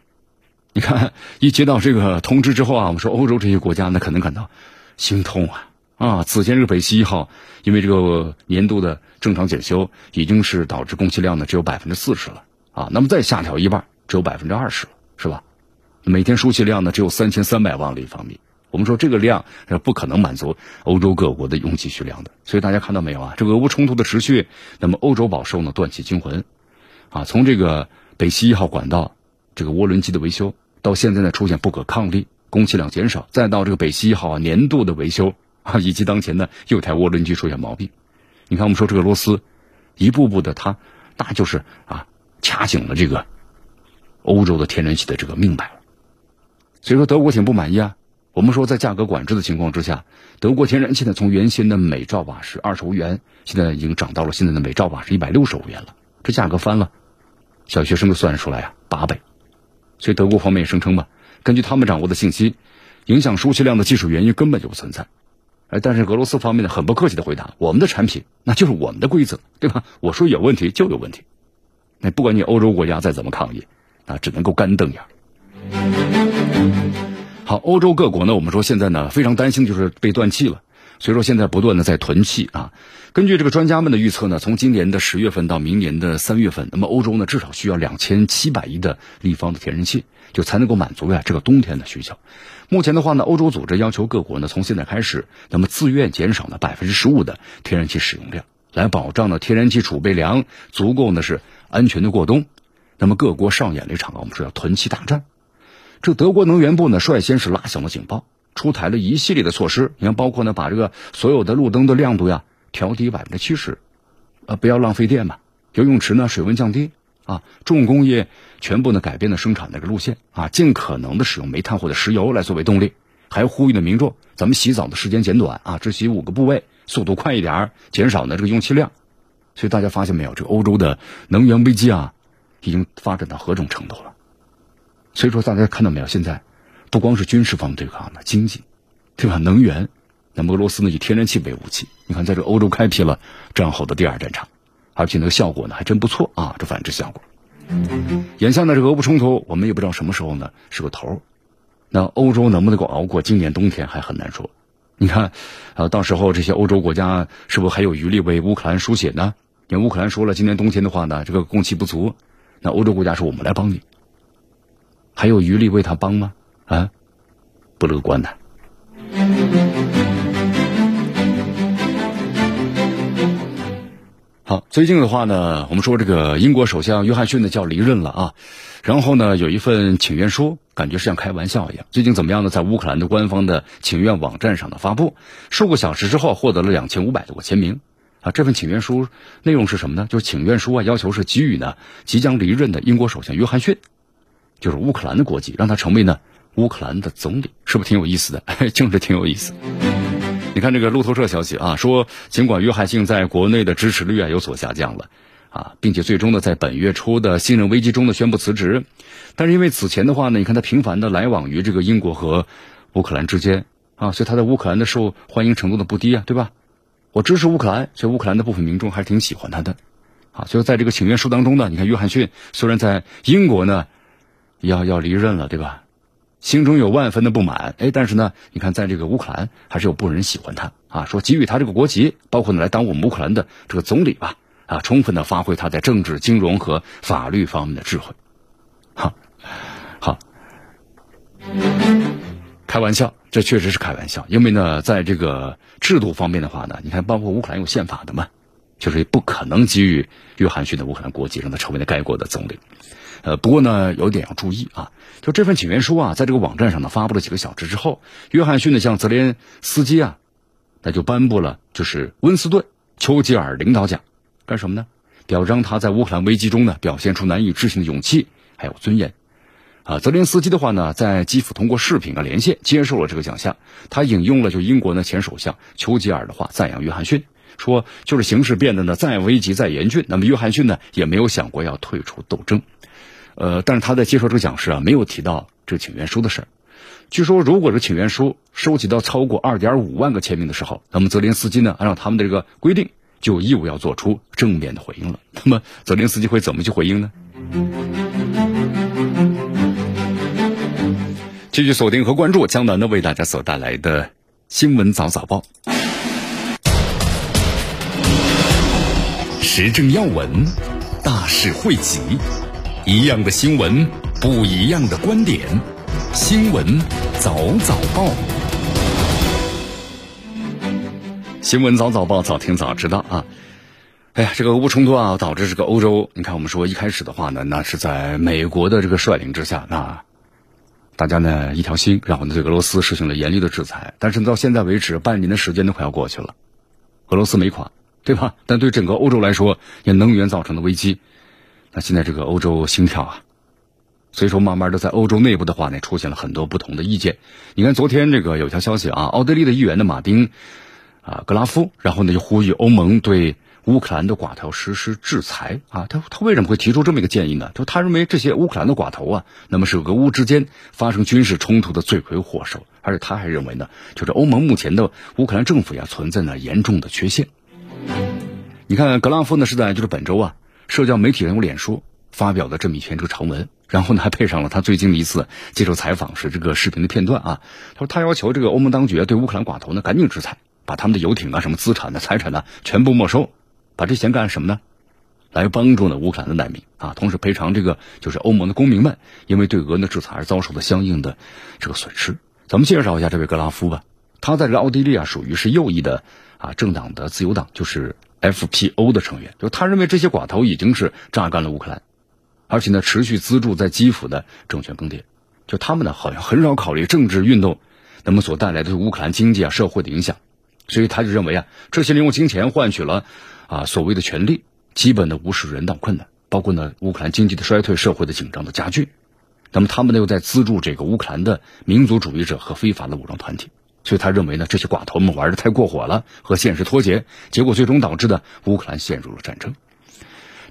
你看，一接到这个通知之后啊，我们说欧洲这些国家呢可能感到心痛啊啊！此前这个北溪一号因为这个年度的正常检修，已经是导致供气量呢只有百分之四十了啊，那么再下调一半，只有百分之二十了，是吧？每天输气量呢只有三千三百万立方米。我们说这个量是不可能满足欧洲各国的用气需量的，所以大家看到没有啊？这个俄乌冲突的持续，那么欧洲饱受呢断气惊魂，啊，从这个北溪一号管道这个涡轮机的维修，到现在呢出现不可抗力，供气量减少，再到这个北溪一号啊年度的维修啊，以及当前呢又台涡轮机出现毛病，你看我们说这个俄罗斯一步步的它，那就是啊掐紧了这个欧洲的天然气的这个命脉了，所以说德国挺不满意啊。我们说，在价格管制的情况之下，德国天然气呢，从原先的每兆瓦时二十欧元，现在已经涨到了现在的每兆瓦时一百六十欧元了，这价格翻了，小学生都算得出来啊，八倍。所以德国方面也声称吧，根据他们掌握的信息，影响输气量的技术原因根本就不存在。哎，但是俄罗斯方面呢，很不客气的回答：我们的产品那就是我们的规则，对吧？我说有问题就有问题，那不管你欧洲国家再怎么抗议，那只能够干瞪眼。好，欧洲各国呢，我们说现在呢非常担心，就是被断气了，所以说现在不断的在囤气啊。根据这个专家们的预测呢，从今年的十月份到明年的三月份，那么欧洲呢至少需要两千七百亿的立方的天然气，就才能够满足呀这个冬天的需求。目前的话呢，欧洲组织要求各国呢从现在开始，那么自愿减少呢百分之十五的天然气使用量，来保障呢天然气储备粮足够呢是安全的过冬。那么各国上演了一场我们说要囤气大战。这德国能源部呢，率先是拉响了警报，出台了一系列的措施。你看，包括呢，把这个所有的路灯的亮度呀调低百分之七十，呃，不要浪费电嘛。游泳池呢，水温降低啊。重工业全部呢改变了生产那个路线啊，尽可能的使用煤炭或者石油来作为动力。还呼吁呢民众，咱们洗澡的时间减短啊，只洗五个部位，速度快一点，减少呢这个用气量。所以大家发现没有，这个欧洲的能源危机啊，已经发展到何种程度了？所以说，大家看到没有？现在不光是军事方面对抗的经济，对吧？能源，那么俄罗斯呢以天然气为武器，你看在这欧洲开辟了战后的第二战场，而且那个效果呢还真不错啊！这反制效果。眼下呢这俄乌冲突，我们也不知道什么时候呢是个头。那欧洲能不能够熬过今年冬天还很难说。你看，啊，到时候这些欧洲国家是不是还有余力为乌克兰输血呢？因为乌克兰说了，今年冬天的话呢，这个供气不足，那欧洲国家说我们来帮你。还有余力为他帮吗？啊，不乐观的。好，最近的话呢，我们说这个英国首相约翰逊呢叫离任了啊，然后呢有一份请愿书，感觉是像开玩笑一样。最近怎么样呢？在乌克兰的官方的请愿网站上的发布，数个小时之后获得了两千五百多个签名啊。这份请愿书内容是什么呢？就是请愿书啊，要求是给予呢即将离任的英国首相约翰逊。就是乌克兰的国籍，让他成为呢乌克兰的总理，是不是挺有意思的？*laughs* 政治挺有意思。你看这个路透社消息啊，说尽管约翰逊在国内的支持率啊有所下降了啊，并且最终呢在本月初的信任危机中呢宣布辞职，但是因为此前的话呢，你看他频繁的来往于这个英国和乌克兰之间啊，所以他在乌克兰的受欢迎程度呢不低啊，对吧？我支持乌克兰，所以乌克兰的部分民众还是挺喜欢他的啊。所以在这个请愿书当中呢，你看约翰逊虽然在英国呢。要要离任了，对吧？心中有万分的不满，哎，但是呢，你看，在这个乌克兰还是有部分人喜欢他啊，说给予他这个国籍，包括呢来当我们乌克兰的这个总理吧，啊，充分的发挥他在政治、金融和法律方面的智慧。好，好，开玩笑，这确实是开玩笑，因为呢，在这个制度方面的话呢，你看，包括乌克兰有宪法的嘛，就是不可能给予约翰逊的乌克兰国籍，让他成为了该国的总理。呃，不过呢，有一点要注意啊，就这份请愿书啊，在这个网站上呢发布了几个小时之后，约翰逊呢向泽连斯基啊，那就颁布了就是温斯顿·丘吉尔领导奖，干什么呢？表彰他在乌克兰危机中呢表现出难以置信的勇气还有尊严。啊，泽连斯基的话呢，在基辅通过视频啊连线接受了这个奖项，他引用了就英国呢前首相丘吉尔的话，赞扬约翰逊，说就是形势变得呢再危急再严峻，那么约翰逊呢也没有想过要退出斗争。呃，但是他在接受这个讲师啊，没有提到这个请愿书的事儿。据说，如果这请愿书收集到超过二点五万个签名的时候，那么泽连斯基呢，按照他们的这个规定，就有义务要做出正面的回应了。那么，泽连斯基会怎么去回应呢？继续锁定和关注江南的为大家所带来的新闻早早报，时政要闻，大事汇集，一样的新闻，不一样的观点。新闻早早报，新闻早早报，早听早知道啊！哎呀，这个俄乌冲突啊，导致这个欧洲，你看我们说一开始的话呢，那是在美国的这个率领之下，那大家呢一条心，然后呢对俄罗斯实行了严厉的制裁。但是到现在为止，半年的时间都快要过去了，俄罗斯没垮，对吧？但对整个欧洲来说，也能源造成的危机，那现在这个欧洲心跳啊！所以说，慢慢的在欧洲内部的话呢，出现了很多不同的意见。你看，昨天这个有条消息啊，奥地利的议员的马丁啊格拉夫，然后呢就呼吁欧盟对乌克兰的寡头实施制裁啊。他他为什么会提出这么一个建议呢？就他认为这些乌克兰的寡头啊，那么是俄乌之间发生军事冲突的罪魁祸首，而且他还认为呢，就是欧盟目前的乌克兰政府呀存在呢严重的缺陷。你看，格拉夫呢是在就是本周啊，社交媒体人物脸书发表的这么一篇这个长文。然后呢，还配上了他最近的一次接受采访时这个视频的片段啊。他说，他要求这个欧盟当局对乌克兰寡头呢赶紧制裁，把他们的游艇啊、什么资产呢、财产呢全部没收，把这钱干什么呢？来帮助呢乌克兰的难民啊，同时赔偿这个就是欧盟的公民们因为对俄的制裁而遭受的相应的这个损失。咱们介绍一下这位格拉夫吧，他在这个奥地利啊属于是右翼的啊政党的自由党，就是 FPO 的成员，就他认为这些寡头已经是榨干了乌克兰。而且呢，持续资助在基辅的政权更迭，就他们呢，好像很少考虑政治运动那么所带来的乌克兰经济啊、社会的影响，所以他就认为啊，这些人用金钱换取了啊所谓的权利，基本的无视人道困难，包括呢乌克兰经济的衰退、社会的紧张的加剧，那么他们呢又在资助这个乌克兰的民族主义者和非法的武装团体，所以他认为呢，这些寡头们玩的太过火了，和现实脱节，结果最终导致的乌克兰陷入了战争。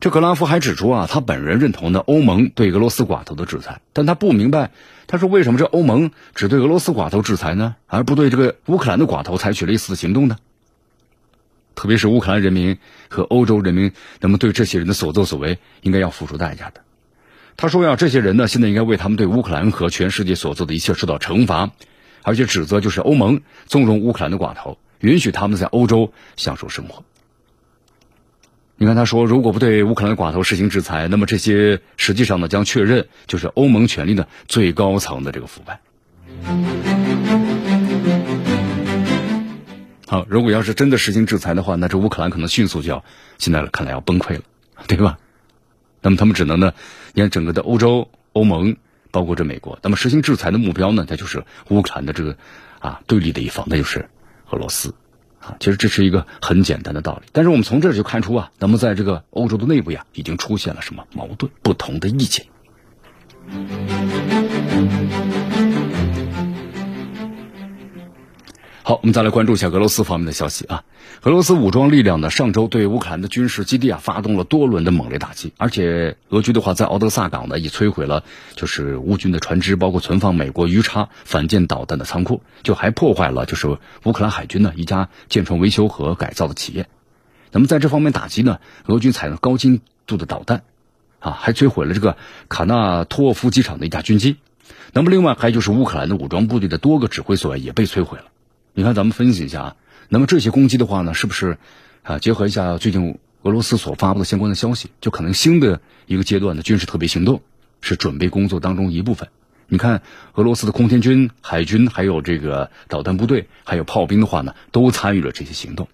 这格拉夫还指出啊，他本人认同呢欧盟对俄罗斯寡头的制裁，但他不明白，他说为什么这欧盟只对俄罗斯寡头制裁呢，而不对这个乌克兰的寡头采取类似的行动呢？特别是乌克兰人民和欧洲人民，那么对这些人的所作所为应该要付出代价的。他说呀，这些人呢，现在应该为他们对乌克兰和全世界所做的一切受到惩罚，而且指责就是欧盟纵容乌克兰的寡头，允许他们在欧洲享受生活。你看，他说，如果不对乌克兰寡头实行制裁，那么这些实际上呢，将确认就是欧盟权力的最高层的这个腐败。好，如果要是真的实行制裁的话，那这乌克兰可能迅速就要现在看来要崩溃了，对吧？那么他们只能呢，你看整个的欧洲、欧盟，包括这美国，那么实行制裁的目标呢，它就是乌克兰的这个啊对立的一方，那就是俄罗斯。啊，其实这是一个很简单的道理，但是我们从这就看出啊，那么在这个欧洲的内部呀，已经出现了什么矛盾、不同的意见。好，我们再来关注一下俄罗斯方面的消息啊。俄罗斯武装力量呢，上周对乌克兰的军事基地啊发动了多轮的猛烈打击，而且俄军的话在敖德萨港呢已摧毁了就是乌军的船只，包括存放美国鱼叉反舰导弹的仓库，就还破坏了就是乌克兰海军呢一家舰船维修和改造的企业。那么在这方面打击呢，俄军采用高精度的导弹，啊，还摧毁了这个卡纳托夫机场的一架军机。那么另外还有就是乌克兰的武装部队的多个指挥所也被摧毁了。你看，咱们分析一下啊。那么这些攻击的话呢，是不是啊？结合一下最近俄罗斯所发布的相关的消息，就可能新的一个阶段的军事特别行动是准备工作当中一部分。你看，俄罗斯的空天军、海军，还有这个导弹部队，还有炮兵的话呢，都参与了这些行动。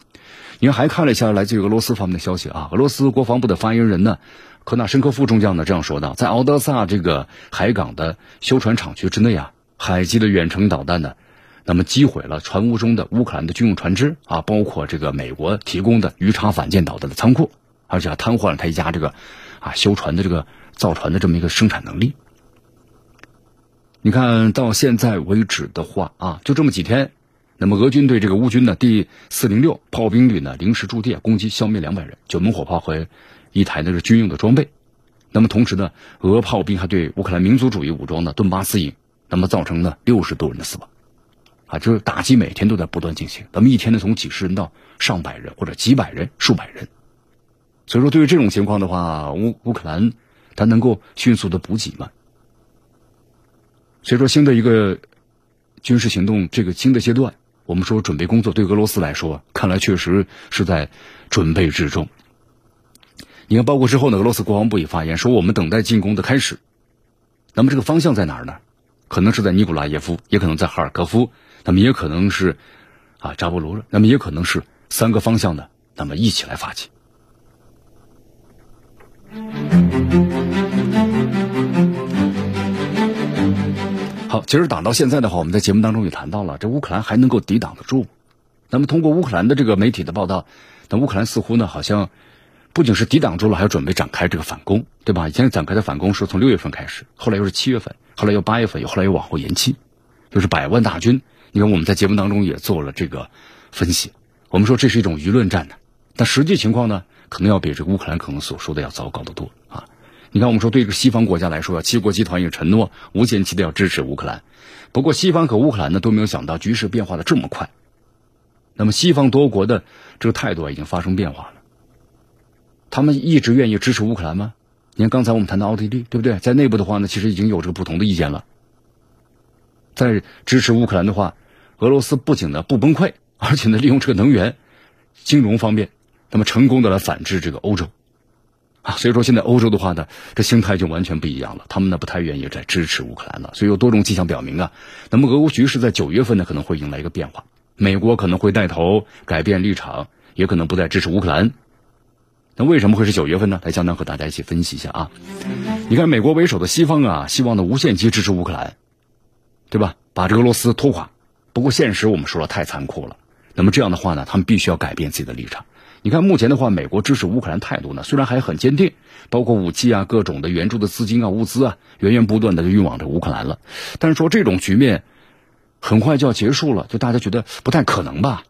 你看，还看了一下来自于俄罗斯方面的消息啊。俄罗斯国防部的发言人呢，科纳申科夫中将呢这样说道：在敖德萨这个海港的修船厂区之内啊，海基的远程导弹呢。那么击毁了船坞中的乌克兰的军用船只啊，包括这个美国提供的鱼叉反舰导弹的仓库，而且还瘫痪了他一家这个啊修船的这个造船的这么一个生产能力。你看到现在为止的话啊，就这么几天，那么俄军对这个乌军的第四零六炮兵旅呢临时驻地攻击消灭两百人，九门火炮和一台那个军用的装备。那么同时呢，俄炮兵还对乌克兰民族主义武装的顿巴斯营，那么造成了六十多人的死亡，啊，就是打击每天都在不断进行，那么一天呢从几十人到上百人或者几百人、数百人，所以说对于这种情况的话，乌乌克兰它能够迅速的补给吗？所以说新的一个军事行动这个新的阶段，我们说准备工作对俄罗斯来说，看来确实是在准备之中。你看，包括之后呢，俄罗斯国防部也发言说，我们等待进攻的开始。那么这个方向在哪儿呢？可能是在尼古拉耶夫，也可能在哈尔科夫，那么也可能是啊扎波罗热，那么也可能是三个方向的，那么一起来发起。好，其实打到现在的话，我们在节目当中也谈到了，这乌克兰还能够抵挡得住。那么通过乌克兰的这个媒体的报道，那乌克兰似乎呢，好像。不仅是抵挡住了，还要准备展开这个反攻，对吧？以前展开的反攻是从六月份开始，后来又是七月份，后来又八月份，又后来又往后延期，就是百万大军。你看我们在节目当中也做了这个分析，我们说这是一种舆论战呢，但实际情况呢，可能要比这个乌克兰可能所说的要糟糕得多啊！你看我们说对这个西方国家来说，七国集团也承诺无限期的要支持乌克兰，不过西方和乌克兰呢都没有想到局势变化的这么快，那么西方多国的这个态度已经发生变化了。他们一直愿意支持乌克兰吗？你看刚才我们谈到奥地利，对不对？在内部的话呢，其实已经有这个不同的意见了。在支持乌克兰的话，俄罗斯不仅呢不崩溃，*laughs* 而且呢利用这个能源、金融方面，那么成功的来反制这个欧洲啊。所以说现在欧洲的话呢，这心态就完全不一样了。他们呢不太愿意再支持乌克兰了。所以有多种迹象表明啊，那么俄乌局势在九月份呢可能会迎来一个变化，美国可能会带头改变立场，也可能不再支持乌克兰。那为什么会是九月份呢？来，江南和大家一起分析一下啊。你看，美国为首的西方啊，希望呢无限期支持乌克兰，对吧？把这个俄罗斯拖垮。不过现实我们说了太残酷了。那么这样的话呢，他们必须要改变自己的立场。你看，目前的话，美国支持乌克兰态度呢，虽然还很坚定，包括武器啊、各种的援助的资金啊、物资啊，源源不断的就运往这乌克兰了。但是说这种局面很快就要结束了，就大家觉得不太可能吧？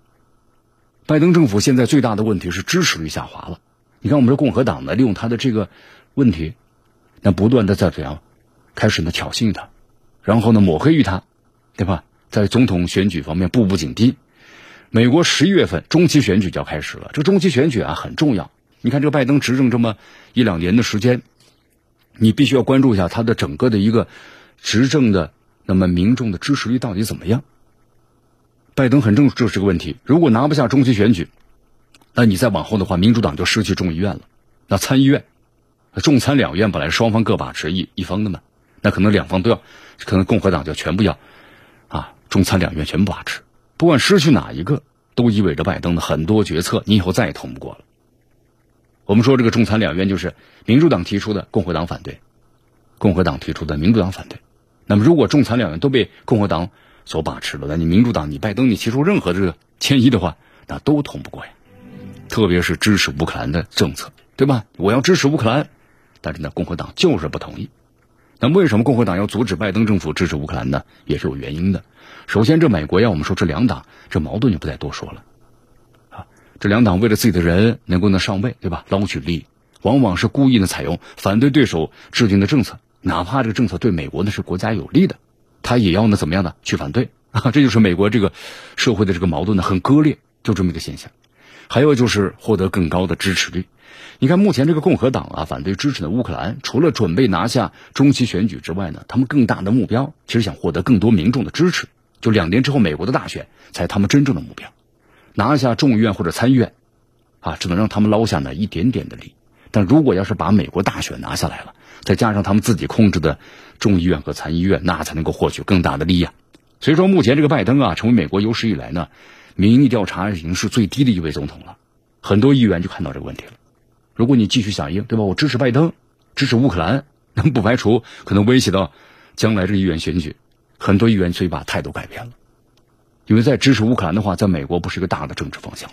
拜登政府现在最大的问题是支持率下滑了。你看，我们说共和党呢，利用他的这个问题，那不断的在怎样开始呢挑衅他，然后呢抹黑于他，对吧？在总统选举方面步步紧逼。美国十一月份中期选举就要开始了，这中期选举啊很重要。你看，这个拜登执政这么一两年的时间，你必须要关注一下他的整个的一个执政的那么民众的支持率到底怎么样。拜登很重视这个问题，如果拿不下中期选举。那你再往后的话，民主党就失去众议院了。那参议院、众参两院本来双方各把持一一方的嘛，那可能两方都要，可能共和党就全部要啊，众参两院全部把持。不管失去哪一个，都意味着拜登的很多决策你以后再也通不过了。我们说这个众参两院就是民主党提出的，共和党反对；共和党提出的，民主党反对。那么如果众参两院都被共和党所把持了，那你民主党你拜登你提出任何这个迁移的话，那都通不过呀。特别是支持乌克兰的政策，对吧？我要支持乌克兰，但是呢，共和党就是不同意。那为什么共和党要阻止拜登政府支持乌克兰呢？也是有原因的。首先，这美国呀，我们说这两党这矛盾就不再多说了啊。这两党为了自己的人能够呢上位，对吧？捞取利益，往往是故意的采用反对对手制定的政策，哪怕这个政策对美国呢是国家有利的，他也要呢怎么样的去反对啊？这就是美国这个社会的这个矛盾呢很割裂，就这么一个现象。还有就是获得更高的支持率。你看，目前这个共和党啊，反对支持的乌克兰，除了准备拿下中期选举之外呢，他们更大的目标其实想获得更多民众的支持。就两年之后美国的大选才他们真正的目标，拿下众议院或者参议院，啊，只能让他们捞下那一点点的利。但如果要是把美国大选拿下来了，再加上他们自己控制的众议院和参议院，那才能够获取更大的利益啊。所以说，目前这个拜登啊，成为美国有史以来呢。民意调查已经是最低的一位总统了，很多议员就看到这个问题了。如果你继续响应，对吧？我支持拜登，支持乌克兰，*laughs* 那不排除可能威胁到将来这议员选举。很多议员所以把态度改变了，因为在支持乌克兰的话，在美国不是一个大的政治方向，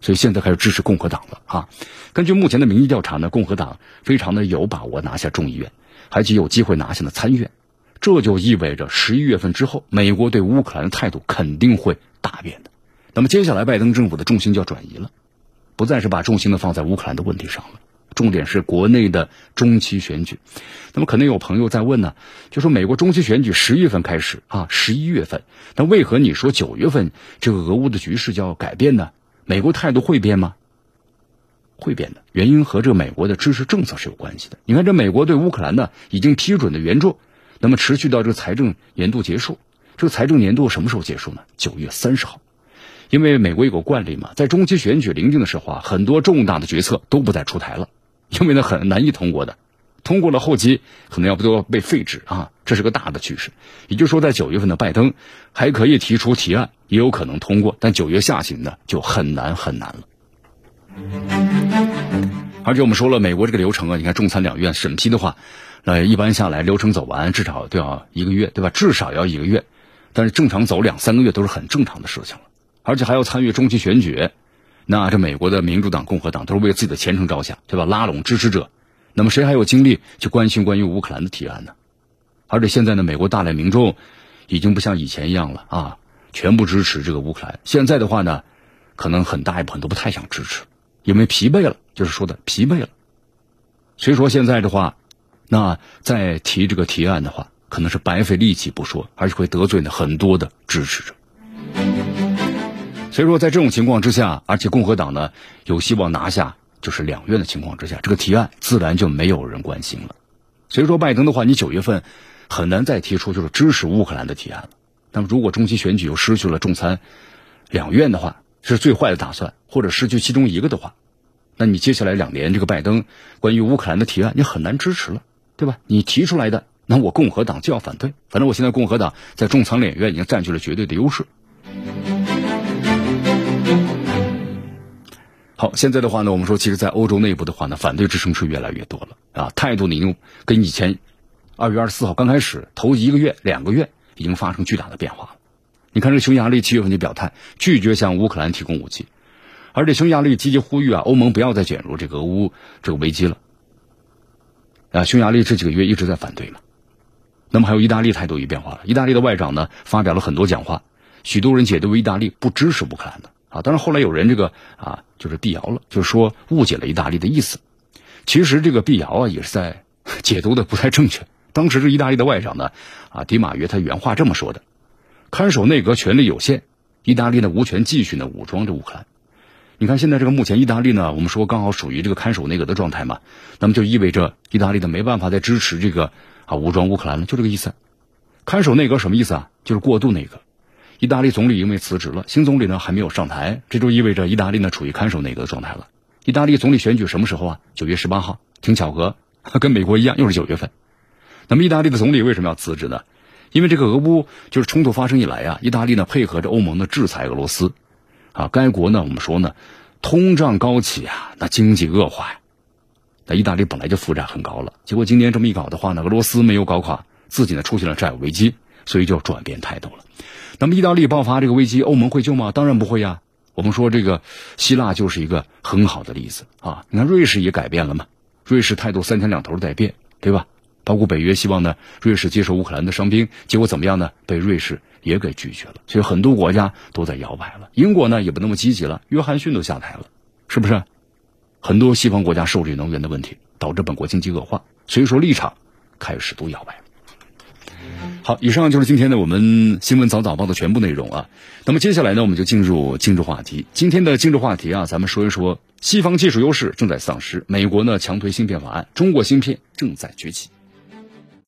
所以现在开始支持共和党了啊。根据目前的民意调查呢，共和党非常的有把握拿下众议院，还极有机会拿下了参议院。这就意味着十一月份之后，美国对乌克兰的态度肯定会。大变的，那么接下来拜登政府的重心就要转移了，不再是把重心呢放在乌克兰的问题上了，重点是国内的中期选举。那么可能有朋友在问呢，就说美国中期选举十月份开始啊，十一月份，那为何你说九月份这个俄乌的局势就要改变呢？美国态度会变吗？会变的，原因和这个美国的支持政策是有关系的。你看，这美国对乌克兰呢已经批准的援助，那么持续到这个财政年度结束。这个财政年度什么时候结束呢？九月三十号。因为美国有个惯例嘛，在中期选举临近的时候啊，很多重大的决策都不再出台了，因为呢很难以通过的，通过了后期可能要不都要被废止啊，这是个大的趋势。也就是说，在九月份的拜登还可以提出提案，也有可能通过，但九月下旬呢就很难很难了。而且我们说了，美国这个流程啊，你看众参两院审批的话，呃，一般下来流程走完至少都要一个月，对吧？至少要一个月，但是正常走两三个月都是很正常的事情了。而且还要参与中期选举，那这美国的民主党、共和党都是为自己的前程着想，对吧？拉拢支持者，那么谁还有精力去关心关于乌克兰的提案呢？而且现在呢，美国大量民众已经不像以前一样了啊，全部支持这个乌克兰。现在的话呢，可能很大一部分都不太想支持。因为疲惫了，就是说的疲惫了，所以说现在的话，那再提这个提案的话，可能是白费力气不说，而且会得罪呢很多的支持者。所以说，在这种情况之下，而且共和党呢有希望拿下就是两院的情况之下，这个提案自然就没有人关心了。所以说，拜登的话，你九月份很难再提出就是支持乌克兰的提案了。那么，如果中期选举又失去了众参两院的话，是最坏的打算，或者失去其中一个的话，那你接下来两年这个拜登关于乌克兰的提案，你很难支持了，对吧？你提出来的，那我共和党就要反对。反正我现在共和党在众参两院已经占据了绝对的优势。好，现在的话呢，我们说，其实，在欧洲内部的话呢，反对之声是越来越多了啊，态度已经跟以前二月二十四号刚开始头一个月、两个月已经发生巨大的变化了。你看，这匈牙利七月份就表态拒绝向乌克兰提供武器，而且匈牙利积极呼吁啊，欧盟不要再卷入这个俄乌这个危机了。啊，匈牙利这几个月一直在反对嘛。那么还有意大利态度也变化了，意大利的外长呢发表了很多讲话，许多人解读为意大利不支持乌克兰的啊。当然后来有人这个啊就是辟谣了，就是说误解了意大利的意思。其实这个辟谣啊也是在 *laughs* 解读的不太正确。当时这意大利的外长呢啊迪马约他原话这么说的。看守内阁权力有限，意大利呢无权继续呢武装着乌克兰。你看现在这个目前意大利呢，我们说刚好属于这个看守内阁的状态嘛，那么就意味着意大利的没办法再支持这个啊武装乌克兰了，就这个意思。看守内阁什么意思啊？就是过渡内阁。意大利总理因为辞职了，新总理呢还没有上台，这就意味着意大利呢处于看守内阁的状态了。意大利总理选举什么时候啊？九月十八号，挺巧合，跟美国一样，又是九月份。那么意大利的总理为什么要辞职呢？因为这个俄乌就是冲突发生以来啊，意大利呢配合着欧盟的制裁俄罗斯，啊，该国呢我们说呢，通胀高企啊，那经济恶化呀，那意大利本来就负债很高了，结果今年这么一搞的话呢，俄罗斯没有搞垮自己呢，出现了债务危机，所以就转变态度了。那么意大利爆发这个危机，欧盟会救吗？当然不会呀。我们说这个希腊就是一个很好的例子啊，你看瑞士也改变了嘛，瑞士态度三天两头在变，对吧？包括北约希望呢，瑞士接受乌克兰的伤兵，结果怎么样呢？被瑞士也给拒绝了。所以很多国家都在摇摆了。英国呢也不那么积极了，约翰逊都下台了，是不是？很多西方国家受制于能源的问题，导致本国经济恶化，所以说立场开始都摇摆。好，以上就是今天的我们新闻早早报的全部内容啊。那么接下来呢，我们就进入今日话题。今天的今日话题啊，咱们说一说西方技术优势正在丧失，美国呢强推芯片法案，中国芯片正在崛起。